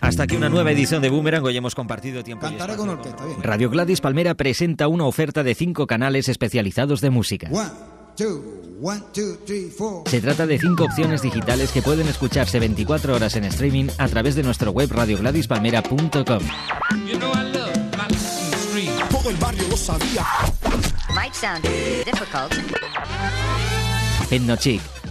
Hasta aquí una nueva edición de Boomerang. Hoy hemos compartido tiempo. Cantaré y con orquesta, bien. Radio Gladys Palmera presenta una oferta de cinco canales especializados de música. One, two, one, two, three, four. Se trata de cinco opciones digitales que pueden escucharse 24 horas en streaming a través de nuestro web radiogladyspalmera.com. You know. Todo el barrio lo sabía. might sound difficult. Etnochic,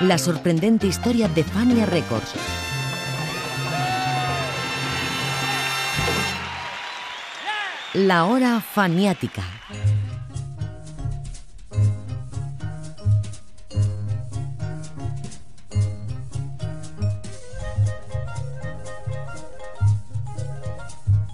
La sorprendente historia de Fania Records. La hora faniática.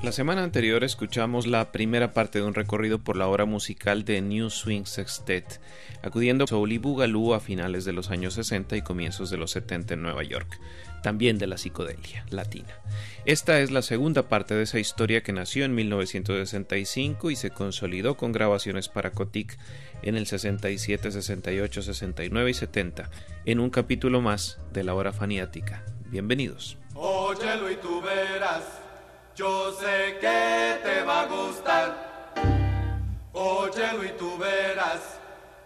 La semana anterior escuchamos la primera parte de un recorrido por la obra musical de New Swing Sextet, acudiendo a Soul y Boogaloo a finales de los años 60 y comienzos de los 70 en Nueva York, también de la psicodelia latina. Esta es la segunda parte de esa historia que nació en 1965 y se consolidó con grabaciones para Kotik en el 67, 68, 69 y 70, en un capítulo más de la hora faniática. Bienvenidos. Yo sé que te va a gustar. Óyelo y tú verás,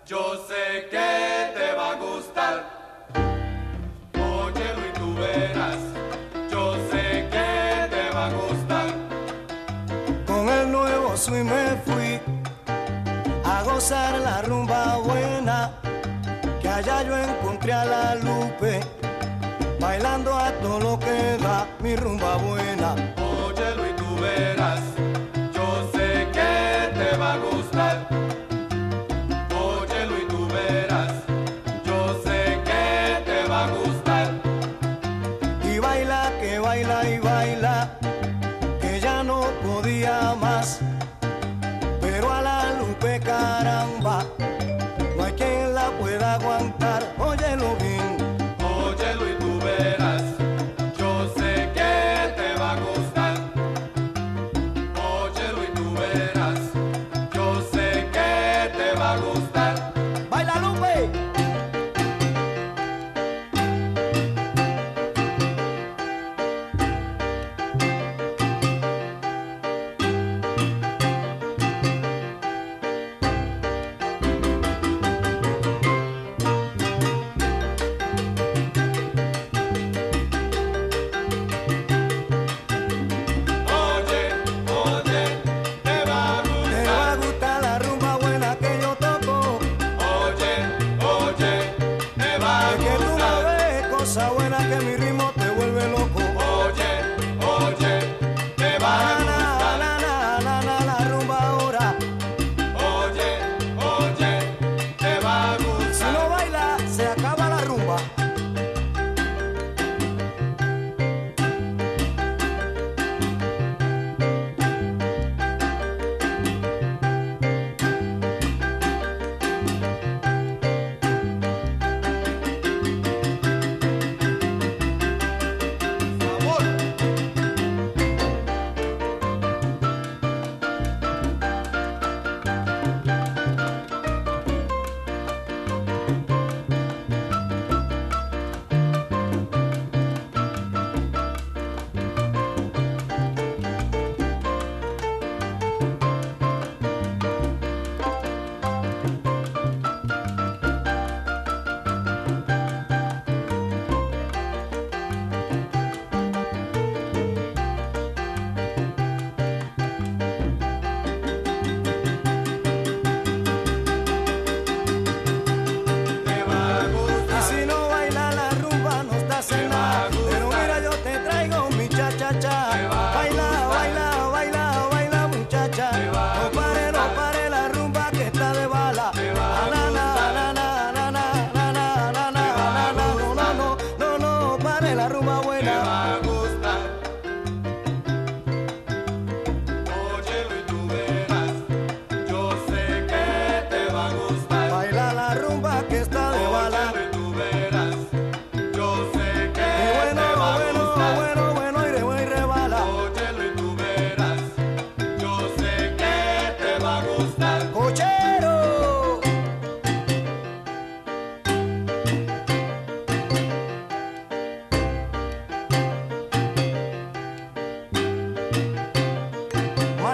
yo sé que te va a gustar. Óyelo y tú verás, yo sé que te va a gustar. Con el nuevo swing me fui a gozar la rumba buena, que allá yo encontré a la Lupe, bailando a todo lo que da mi rumba buena.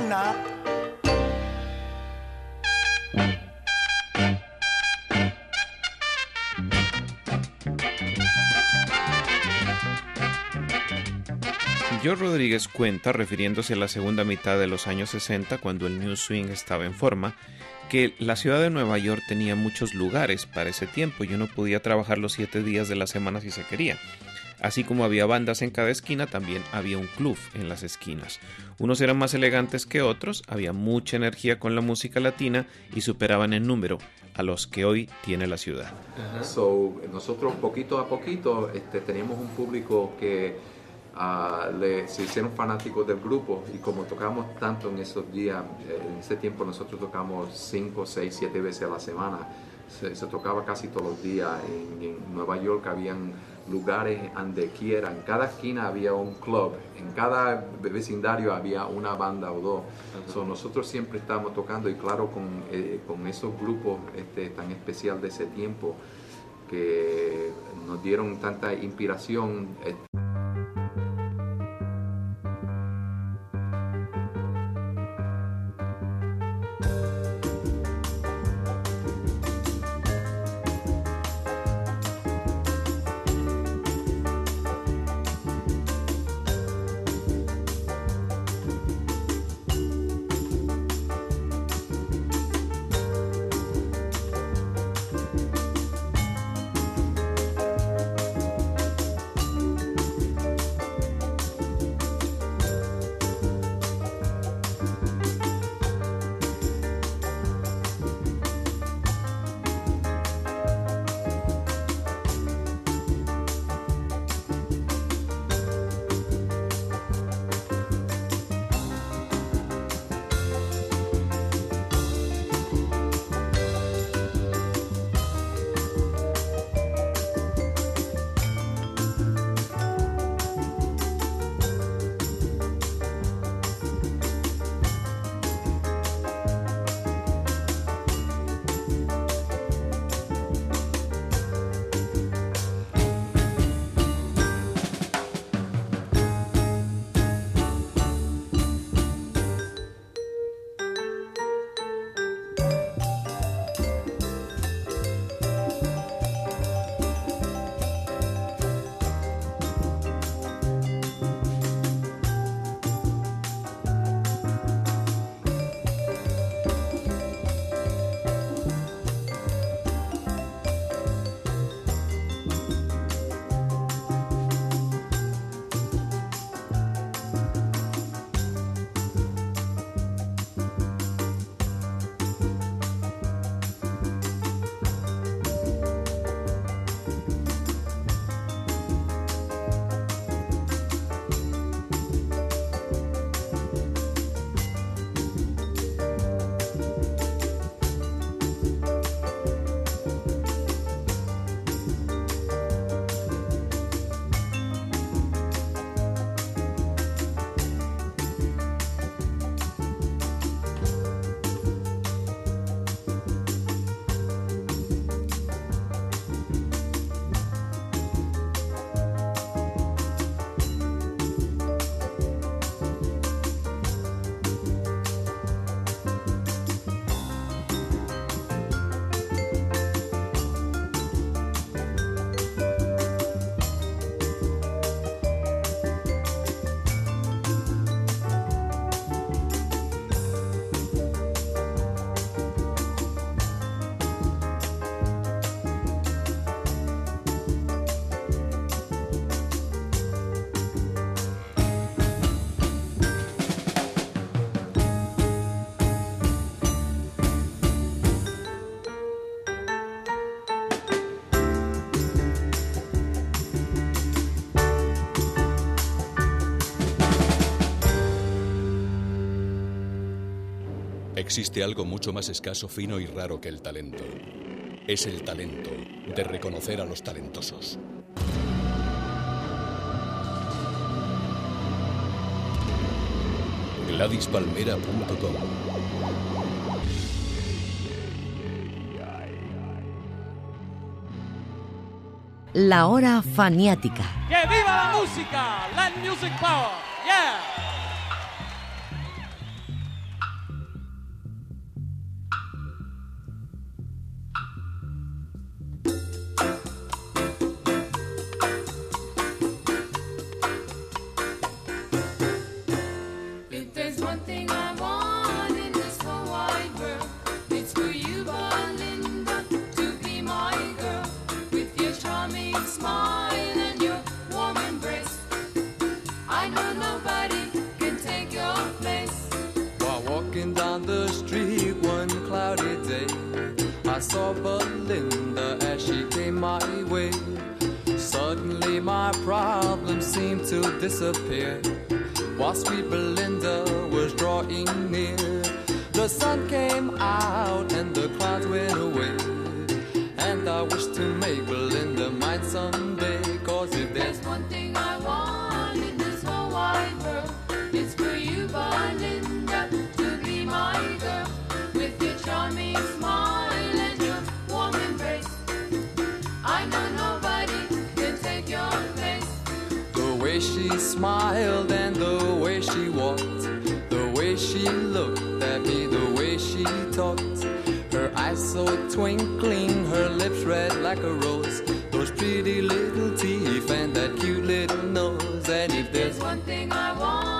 mañana. George Rodríguez cuenta, refiriéndose a la segunda mitad de los años 60, cuando el New Swing estaba en forma, que la ciudad de Nueva York tenía muchos lugares para ese tiempo y uno podía trabajar los siete días de la semana si se quería. Así como había bandas en cada esquina, también había un club en las esquinas. Unos eran más elegantes que otros, había mucha energía con la música latina y superaban en número a los que hoy tiene la ciudad. So, nosotros poquito a poquito este, teníamos un público que ah, le, se hicieron fanáticos del grupo y como tocamos tanto en esos días, eh, en ese tiempo nosotros tocamos 5, 6, 7 veces a la semana, se, se tocaba casi todos los días. En, en Nueva York habían lugares donde quiera, en cada esquina había un club, en cada vecindario había una banda o dos. So, nosotros siempre estábamos tocando y claro con, eh, con esos grupos este, tan especial de ese tiempo que nos dieron tanta inspiración. eh, Existe algo mucho más escaso, fino y raro que el talento. Es el talento de reconocer a los talentosos. GladysPalmera.com La hora faniática. ¡Que viva la música! Land Music Power. Yeah. I saw Belinda as she came my way. Suddenly my problems seemed to disappear. While sweet Belinda was drawing near, the sun came out and the clouds went away. And I wish to make Belinda mine someday. Cause if there's There's one thing I want in this whole wide world. It's for you, Belinda, to be my girl. With your charming way she smiled and the way she walked, the way she looked at me, the way she talked. Her eyes so twinkling, her lips red like a rose. Those pretty little teeth and that cute little nose. And if there's There's one thing I want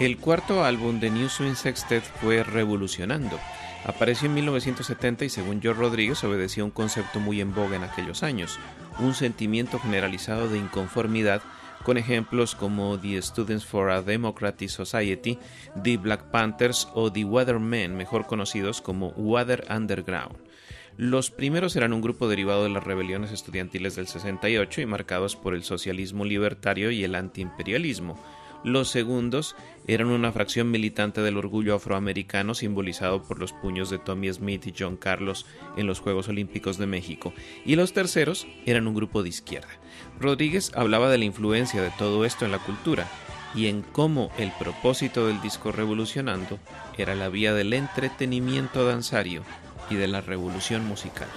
El cuarto álbum de New Swing Sextet fue Revolucionando. Apareció en 1970 y según George Rodríguez obedeció a un concepto muy en boga en aquellos años, un sentimiento generalizado de inconformidad con ejemplos como The Students for a Democratic Society, The Black Panthers o The Weathermen, mejor conocidos como Weather Underground. Los primeros eran un grupo derivado de las rebeliones estudiantiles del 68 y marcados por el socialismo libertario y el antiimperialismo. Los segundos eran una fracción militante del orgullo afroamericano simbolizado por los puños de Tommy Smith y John Carlos en los Juegos Olímpicos de México. Y los terceros eran un grupo de izquierda. Rodríguez hablaba de la influencia de todo esto en la cultura y en cómo el propósito del disco Revolucionando era la vía del entretenimiento danzario y de la revolución musical.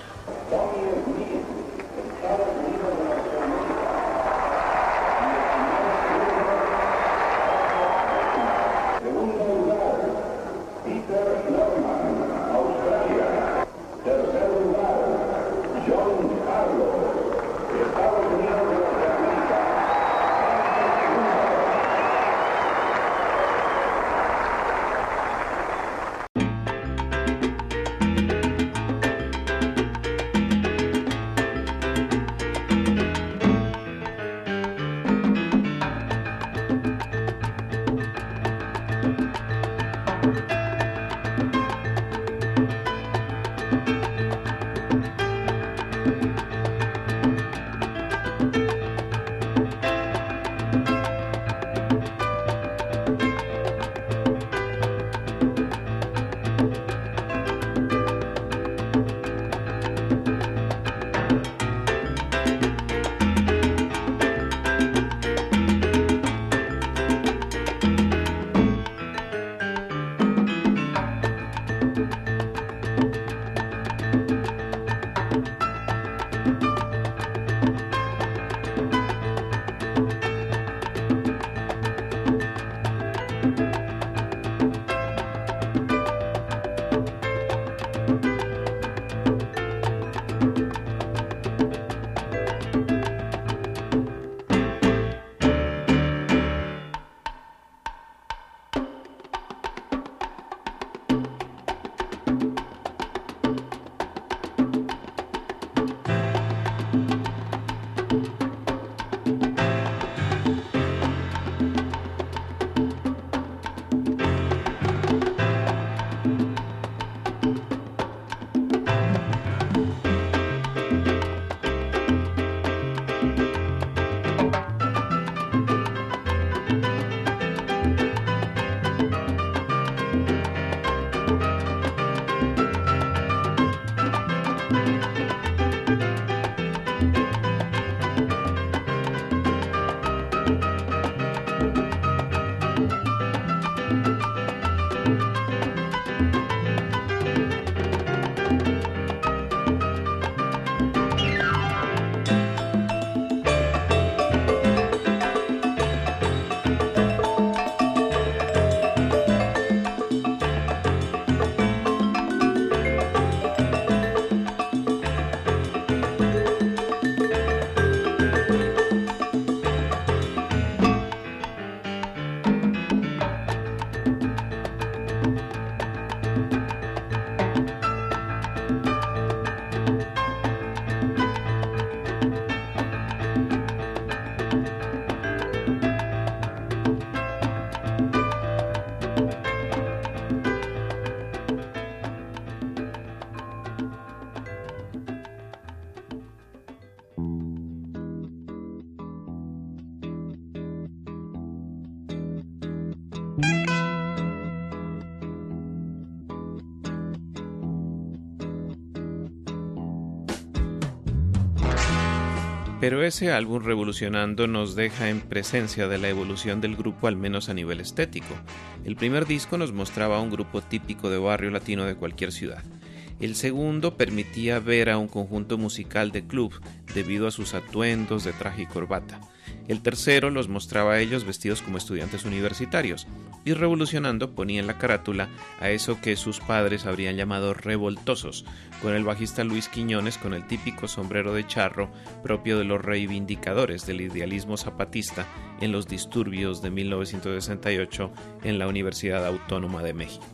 Pero ese álbum Revolucionando nos deja en presencia de la evolución del grupo al menos a nivel estético. El primer disco nos mostraba un grupo típico de barrio latino de cualquier ciudad. El segundo permitía ver a un conjunto musical de club debido a sus atuendos de traje y corbata. El tercero los mostraba a ellos vestidos como estudiantes universitarios y revolucionando ponía en la carátula a eso que sus padres habrían llamado revoltosos, con el bajista Luis Quiñones con el típico sombrero de charro propio de los reivindicadores del idealismo zapatista en los disturbios de 1968 en la Universidad Autónoma de México.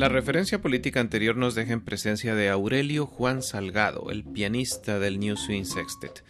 La referencia política anterior nos deja en presencia de Aurelio Juan Salgado, el pianista del New Swing Sextet.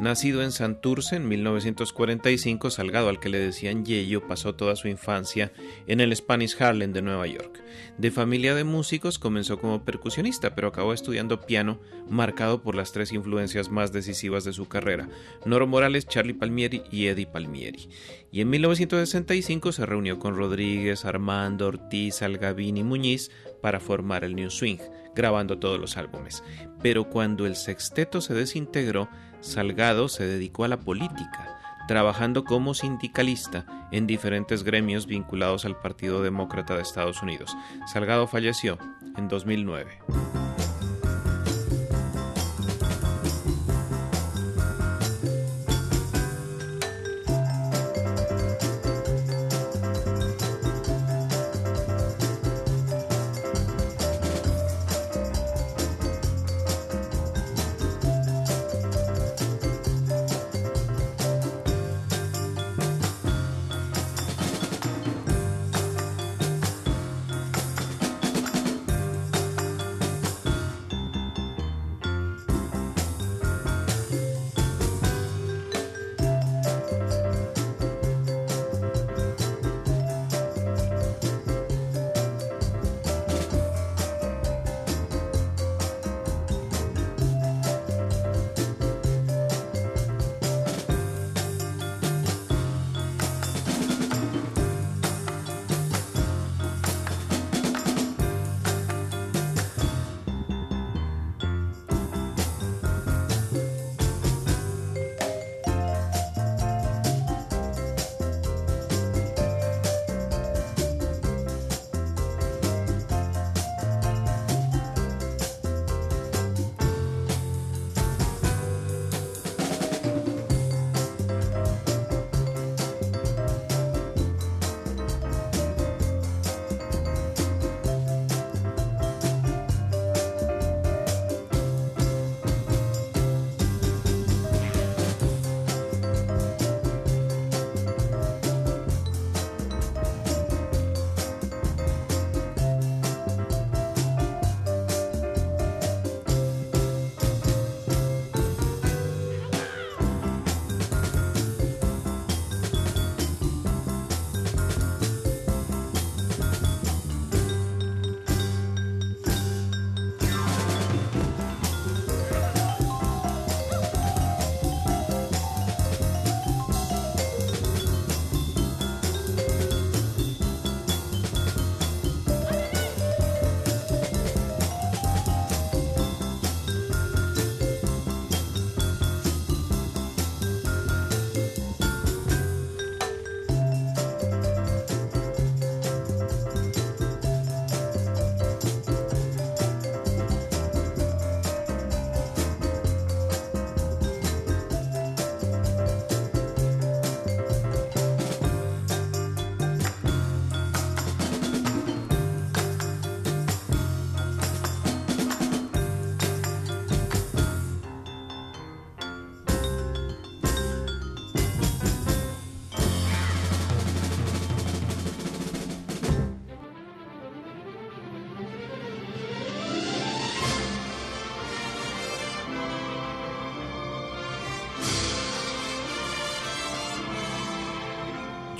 Nacido en Santurce en 1945, Salgado, al que le decían Yello, pasó toda su infancia en el Spanish Harlem de Nueva York. De familia de músicos, comenzó como percusionista, pero acabó estudiando piano, marcado por las tres influencias más decisivas de su carrera, Noro Morales, Charlie Palmieri y Eddie Palmieri. Y en 1965 se reunió con Rodríguez, Armando, Ortiz, Algavín y Muñiz para formar el New Swing, grabando todos los álbumes. Pero cuando el sexteto se desintegró, Salgado se dedicó a la política, trabajando como sindicalista en diferentes gremios vinculados al Partido Demócrata de Estados Unidos. Salgado falleció en 2009.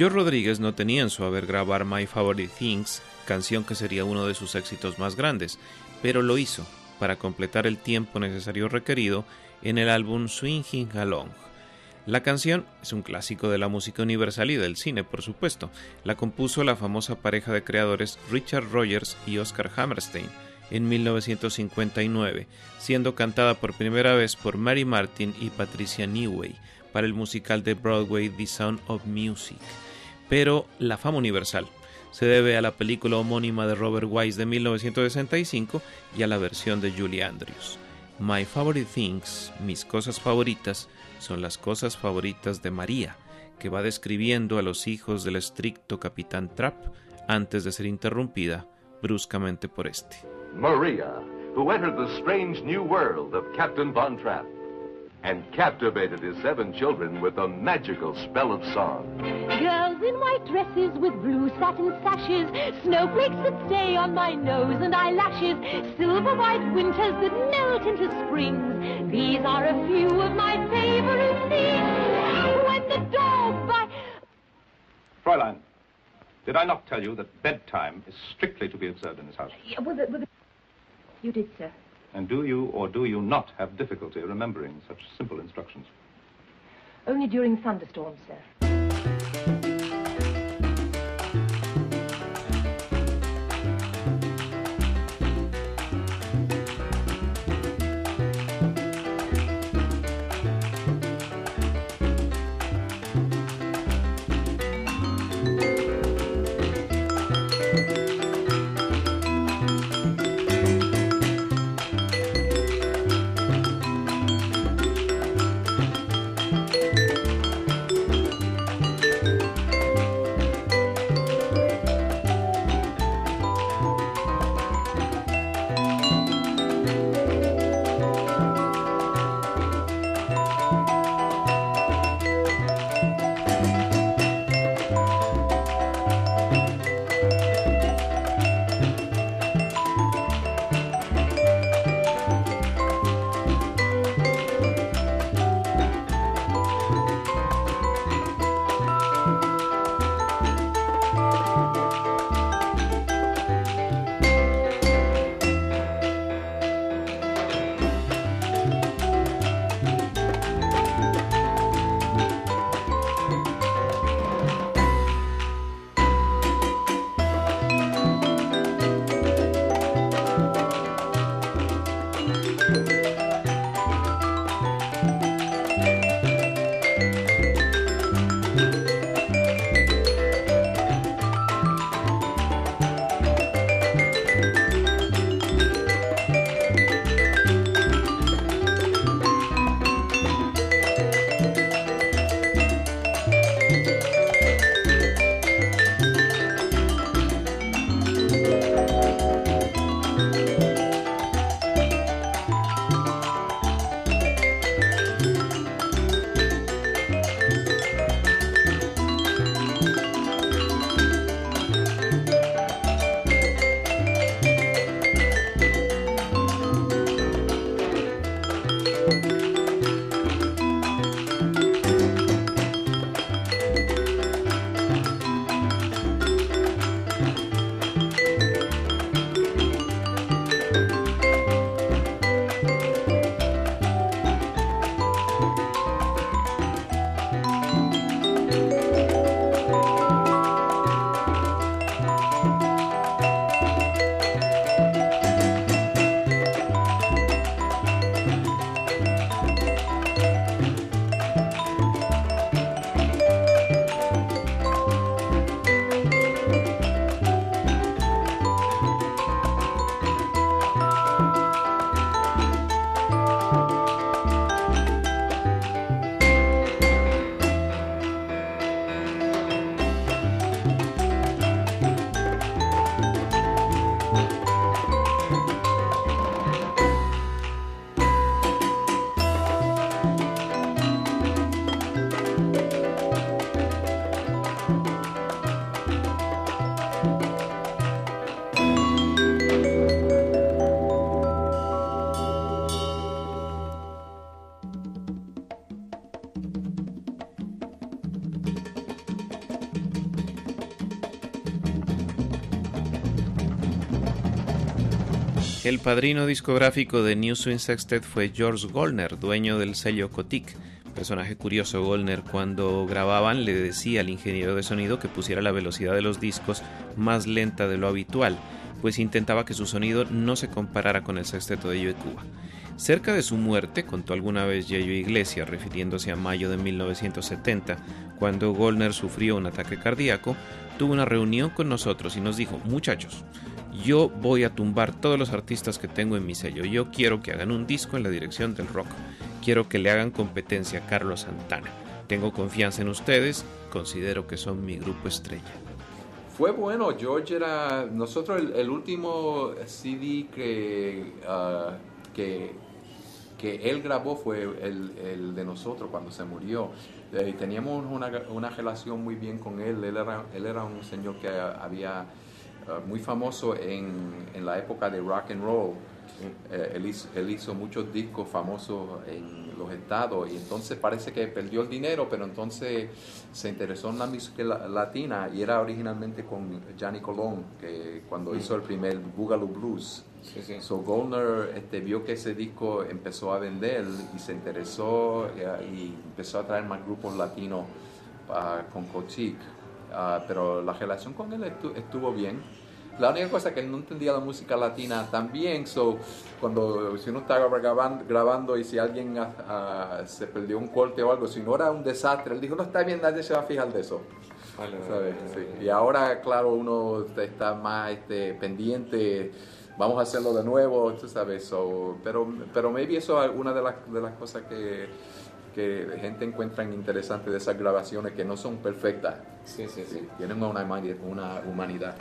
Rodríguez no tenía en su haber grabar My Favorite Things, canción que sería uno de sus éxitos más grandes, pero lo hizo para completar el tiempo necesario requerido en el álbum Swinging Along. La canción es un clásico de la música universal y del cine, por supuesto. La compuso la famosa pareja de creadores Richard Rogers y Oscar Hammerstein en 1959, siendo cantada por primera vez por Mary Martin y Patricia Newey para el musical de Broadway The Sound of Music. Pero la fama universal se debe a la película homónima de Robert Wise de 1965 y a la versión de Julie Andrews. My Favorite Things, mis cosas favoritas, son las cosas favoritas de María, que va describiendo a los hijos del estricto capitán Trapp antes de ser interrumpida bruscamente por este. Maria, who entered the strange new world of Captain Von Trapp and captivated his seven children with a magical spell of song. Girls in white dresses with blue satin sashes, snowflakes that stay on my nose and eyelashes, silver white winters that melt into springs. These are a few of my favorite things. When the dog by Fräulein, did I not tell you that bedtime is strictly to be observed in this house? Yeah, with the, with the... You did, sir. And do you or do you not have difficulty remembering such simple instructions? Only during thunderstorms, sir. El padrino discográfico de New Swing Sextet fue George Goldner, dueño del sello Cotic. Personaje curioso, Goldner cuando grababan le decía al ingeniero de sonido que pusiera la velocidad de los discos más lenta de lo habitual, pues intentaba que su sonido no se comparara con el sexteto de Joe Cuba. Cerca de su muerte, contó alguna vez Yayo Iglesias, refiriéndose a mayo de 1970, cuando Goldner sufrió un ataque cardíaco, tuvo una reunión con nosotros y nos dijo, muchachos, yo voy a tumbar todos los artistas que tengo en mi sello, yo quiero que hagan un disco en la dirección del rock, quiero que le hagan competencia a Carlos Santana, tengo confianza en ustedes, considero que son mi grupo estrella. Fue bueno, George era, nosotros el, último CD que, ah, que, que él grabó fue el, el de nosotros cuando se murió. Eh, teníamos una, una relación muy bien con él, él era, él era un señor que había ah, muy famoso en, en la época de rock and roll. Eh, él, hizo, él hizo muchos discos famosos en los estados y entonces parece que perdió el dinero, pero entonces se interesó en la música la- latina y era originalmente con Johnny Colón, que cuando Mm. hizo el primer Boogaloo Blues. So Goldner este, vio que ese disco empezó a vender y se interesó eh, y empezó a traer más grupos latinos ah, con Cochic. Ah, pero la relación con él estu- estuvo bien. La única cosa que él no entendía la música latina también, so, cuando si uno estaba grabando, grabando y si alguien ah, se perdió un corte o algo, si no era un desastre, él dijo, no está bien, nadie se va a fijar de eso. ¿Sabes? Sí. Y ahora, claro, uno está más este, pendiente, vamos a hacerlo de nuevo, tú sabes, so, pero, pero maybe eso es una de las, de las cosas que, que la gente encuentra interesante de esas grabaciones que no son perfectas. Sí, sí, sí. Tienen una, humani- una humanidad.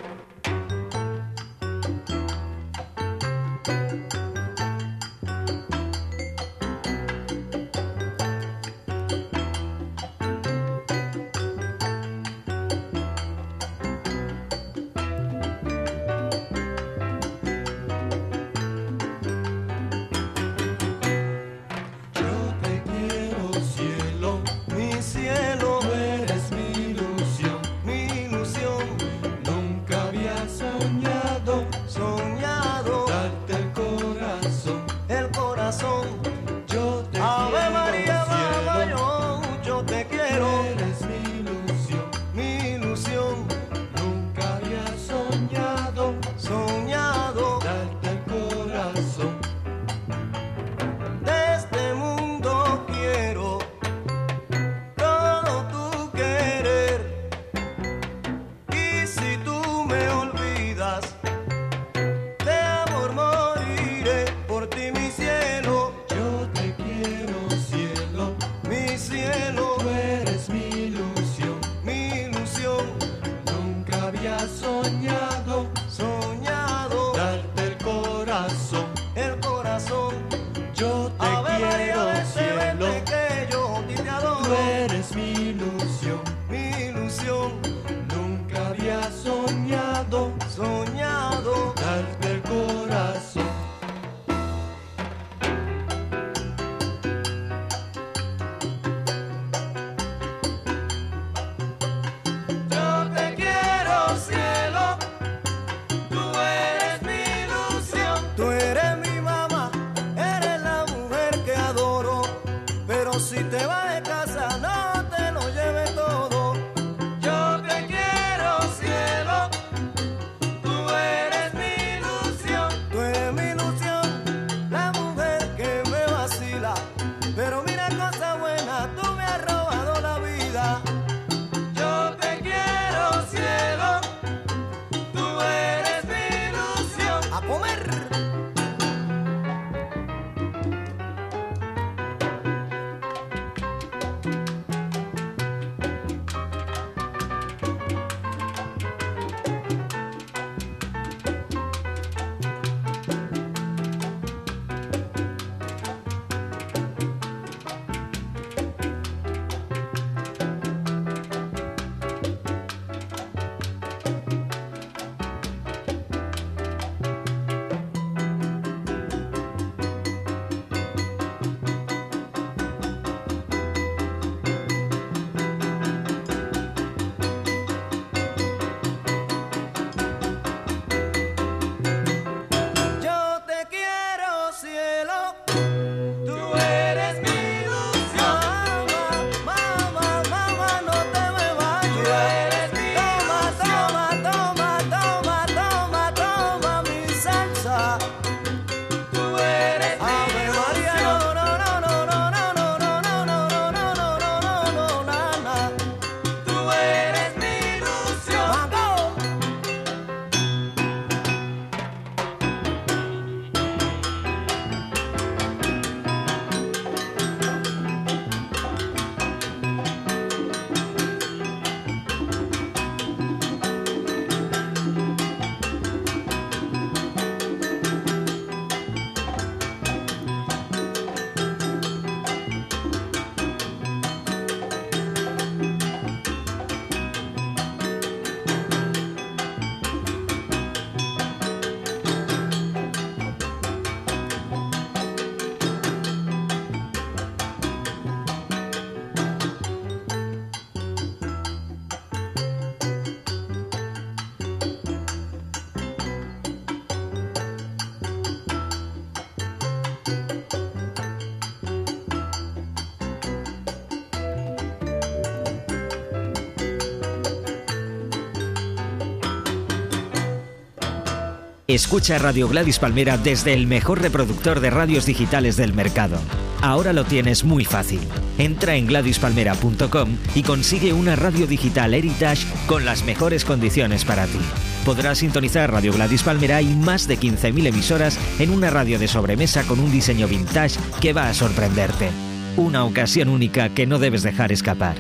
Escucha Radio Gladys Palmera desde el mejor reproductor de radios digitales del mercado. Ahora lo tienes muy fácil. Entra en gladyspalmera.com y consigue una radio digital Heritage con las mejores condiciones para ti. Podrás sintonizar Radio Gladys Palmera y más de 15.000 emisoras en una radio de sobremesa con un diseño vintage que va a sorprenderte. Una ocasión única que no debes dejar escapar.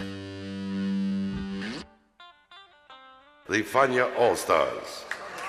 All Stars.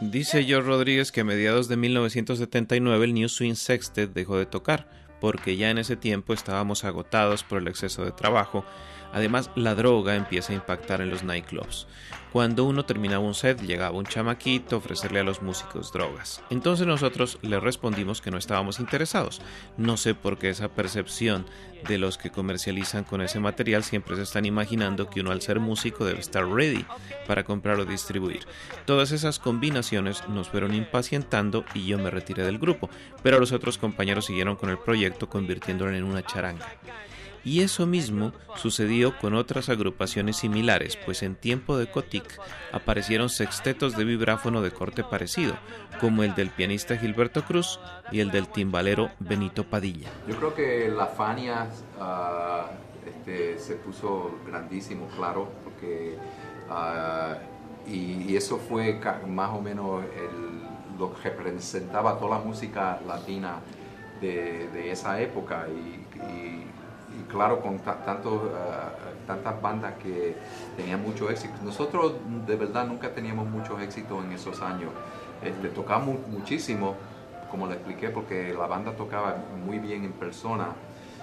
Dice George Rodríguez que a mediados de 1979 el New Swing Sextet dejó de tocar, porque ya en ese tiempo estábamos agotados por el exceso de trabajo Además, la droga empieza a impactar en los nightclubs. Cuando uno terminaba un set, llegaba un chamaquito a ofrecerle a los músicos drogas. Entonces nosotros le respondimos que no estábamos interesados. No sé por qué esa percepción de los que comercializan con ese material siempre se están imaginando que uno al ser músico debe estar ready para comprar o distribuir. Todas esas combinaciones nos fueron impacientando y yo me retiré del grupo, pero los otros compañeros siguieron con el proyecto convirtiéndolo en una charanga. Y eso mismo sucedió con otras agrupaciones similares, pues en tiempo de Cotic aparecieron sextetos de vibráfono de corte parecido, como el del pianista Gilberto Cruz y el del timbalero Benito Padilla. Yo creo que la Fania ah, este, se puso grandísimo, claro, porque ah, y, eso fue más o menos lo que representaba toda la música latina de, esa época y claro con ta- tanto, ah, tantas bandas que tenían mucho éxito. Nosotros de verdad nunca teníamos muchos éxitos en esos años. Este, tocamos muchísimo, como le expliqué, porque la banda tocaba muy bien en persona.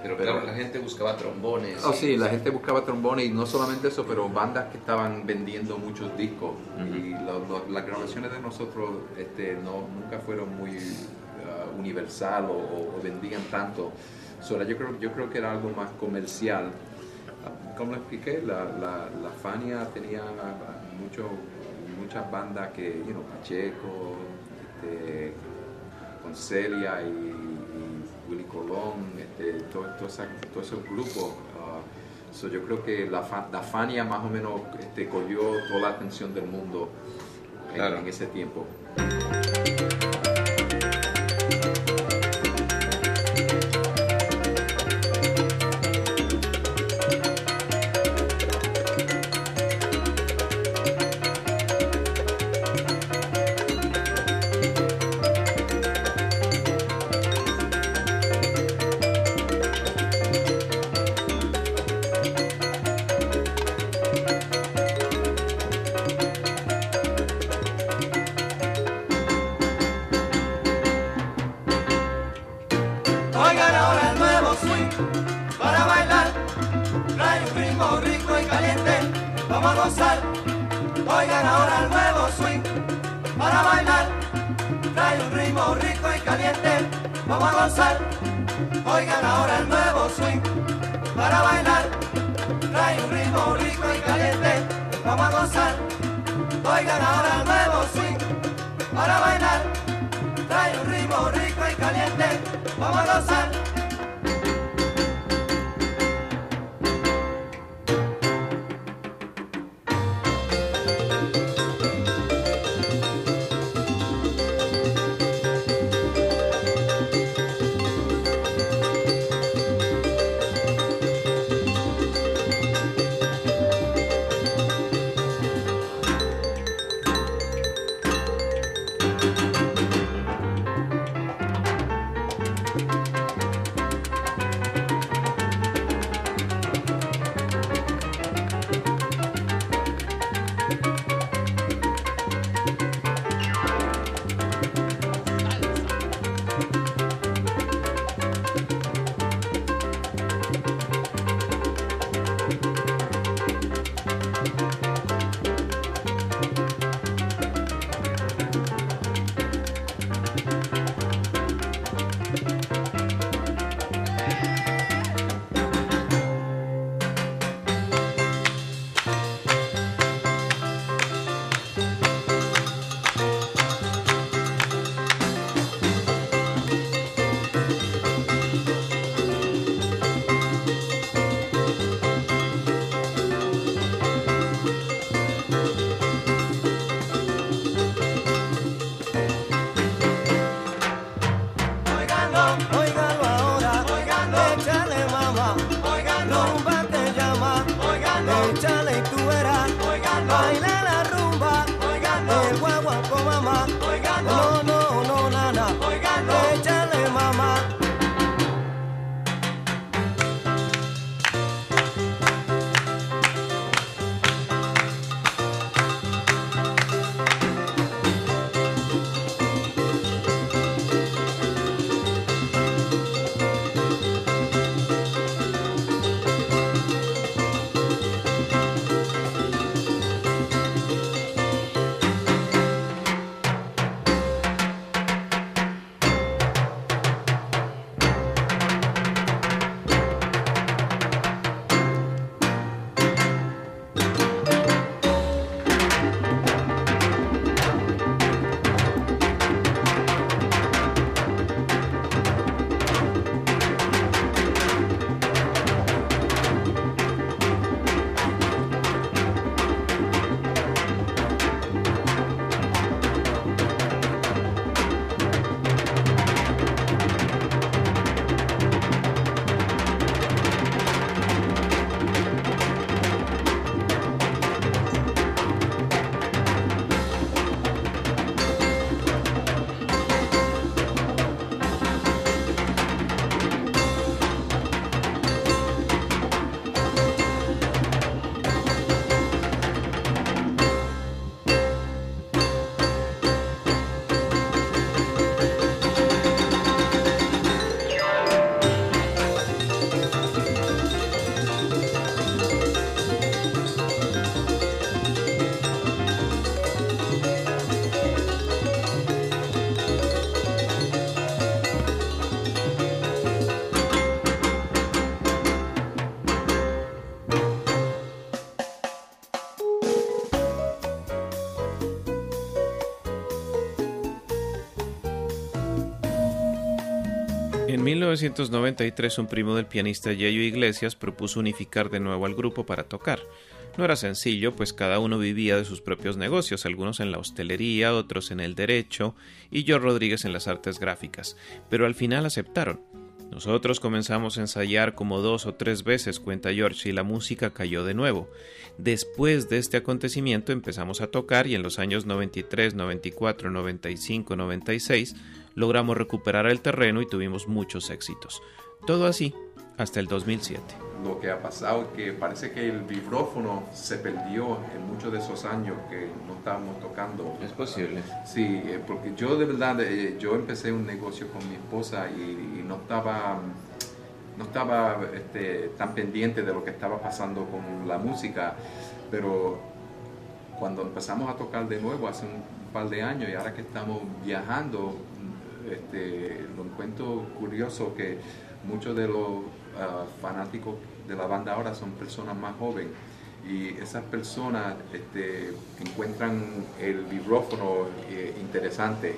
Pero claro, la gente buscaba trombones. Oh, sí, la gente buscaba trombones y no solamente eso, pero bandas que estaban vendiendo muchos discos. Y lo- lo- las grabaciones de nosotros este, no, nunca fueron muy ah, universal o vendían tanto. So, yo, creo, yo creo que era algo más comercial. Como le expliqué, la, la, la Fania tenía mucho, muchas bandas que, you know, Pacheco, este, con Celia y, y Willy Colón, este, todo- todo todos esos grupos. ah, so yo creo que la, la Fania más o menos este, cogió toda la atención del mundo en- Claro. en ese tiempo. 1993 un primo del pianista Yayo Iglesias propuso unificar de nuevo al grupo para tocar. No era sencillo, pues cada uno vivía de sus propios negocios, algunos en la hostelería, otros en el derecho y yo Rodríguez en las artes gráficas, pero al final aceptaron. Nosotros comenzamos a ensayar como dos o tres veces, cuenta George, y la música cayó de nuevo. Después de este acontecimiento empezamos a tocar y en los años 93, 94, 95, 96 logramos recuperar el terreno y tuvimos muchos éxitos. Todo así hasta el 2007. Lo que ha pasado es que parece que el vibrófono se perdió en muchos de esos años que no estábamos tocando. Es posible. Sí, eh, porque yo de verdad, eh, yo empecé un negocio con mi esposa y, y no estaba, no estaba este, tan pendiente de lo que estaba pasando con la música, pero cuando empezamos a tocar de nuevo hace un par de años y ahora que estamos viajando, este, lo encuentro curioso que muchos de los ah, fanáticos de la banda ahora son personas más jóvenes y esas personas este, encuentran el vibrófono eh, interesante.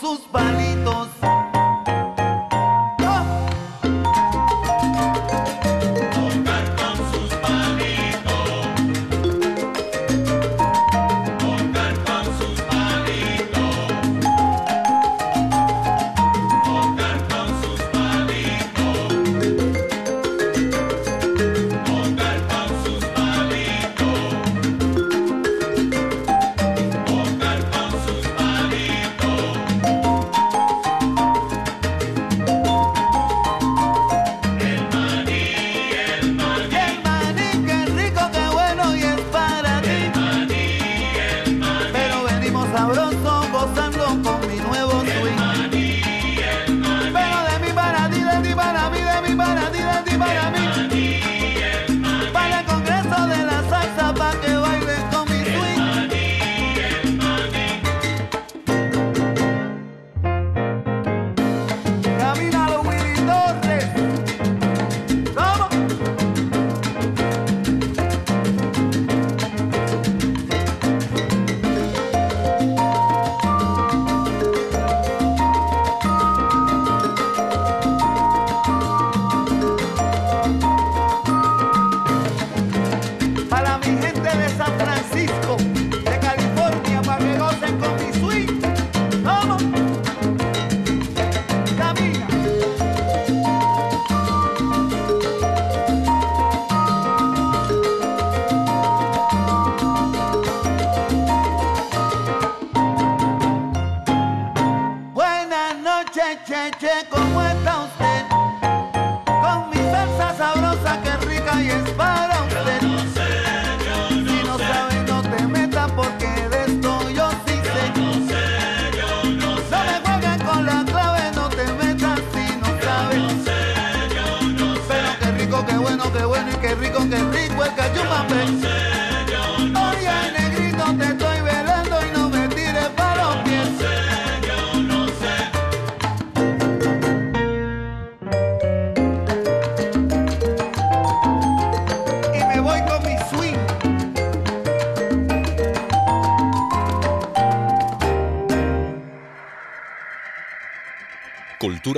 Sus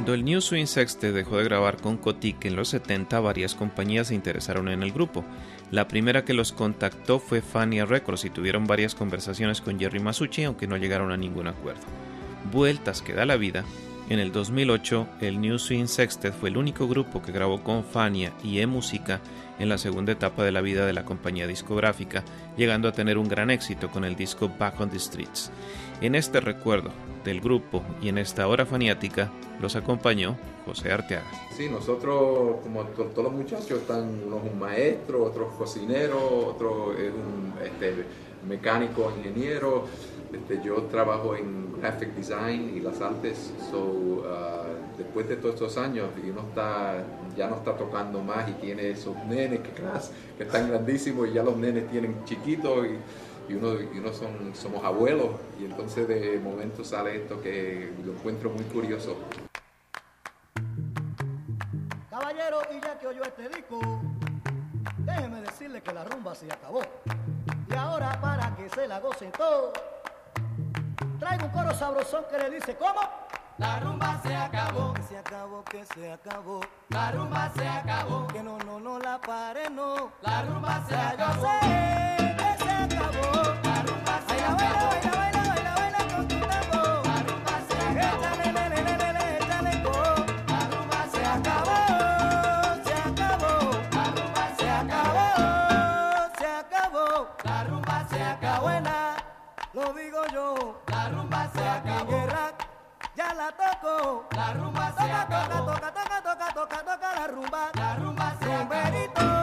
Cuando el New Swing Sextet dejó de grabar con Kotick en los 70, varias compañías se interesaron en el grupo. La primera que los contactó fue Fania Records y tuvieron varias conversaciones con Jerry Masucci, aunque no llegaron a ningún acuerdo. Vueltas que da la vida, en el 2008 el New Swing Sextet fue el único grupo que grabó con Fania y E-Música en la segunda etapa de la vida de la compañía discográfica, llegando a tener un gran éxito con el disco Back on the Streets. En este recuerdo del grupo y en esta hora faniática los acompañó José Arteaga. Sí, nosotros, como to- todos los muchachos, están unos un otros cocineros, otro es un este, mecánico, ingeniero. Este, yo trabajo en graphic design y las artes. So, ah, después de todos estos años, y uno está, ya no está tocando más y tiene esos nenes que, están grandísimos y ya los nenes tienen chiquitos y, y uno, y uno son, somos abuelos. Y entonces de momento sale esto que lo encuentro muy curioso. Caballero, y ya que oyó este disco, déjeme decirle que la rumba se acabó. Y ahora para que se la gocen todos, traigo un coro sabrosón que le dice, ¿cómo? La rumba se acabó. Que se acabó, que se acabó. La rumba se acabó. Que no, no, no la pare, no. La rumba se acabó. que se acabó. La rumba se acabó. baila, baila la toco. La rumba se Toca, toca, toca, toca, toca, toca, toca la rumba. La rumba se. Rumberito,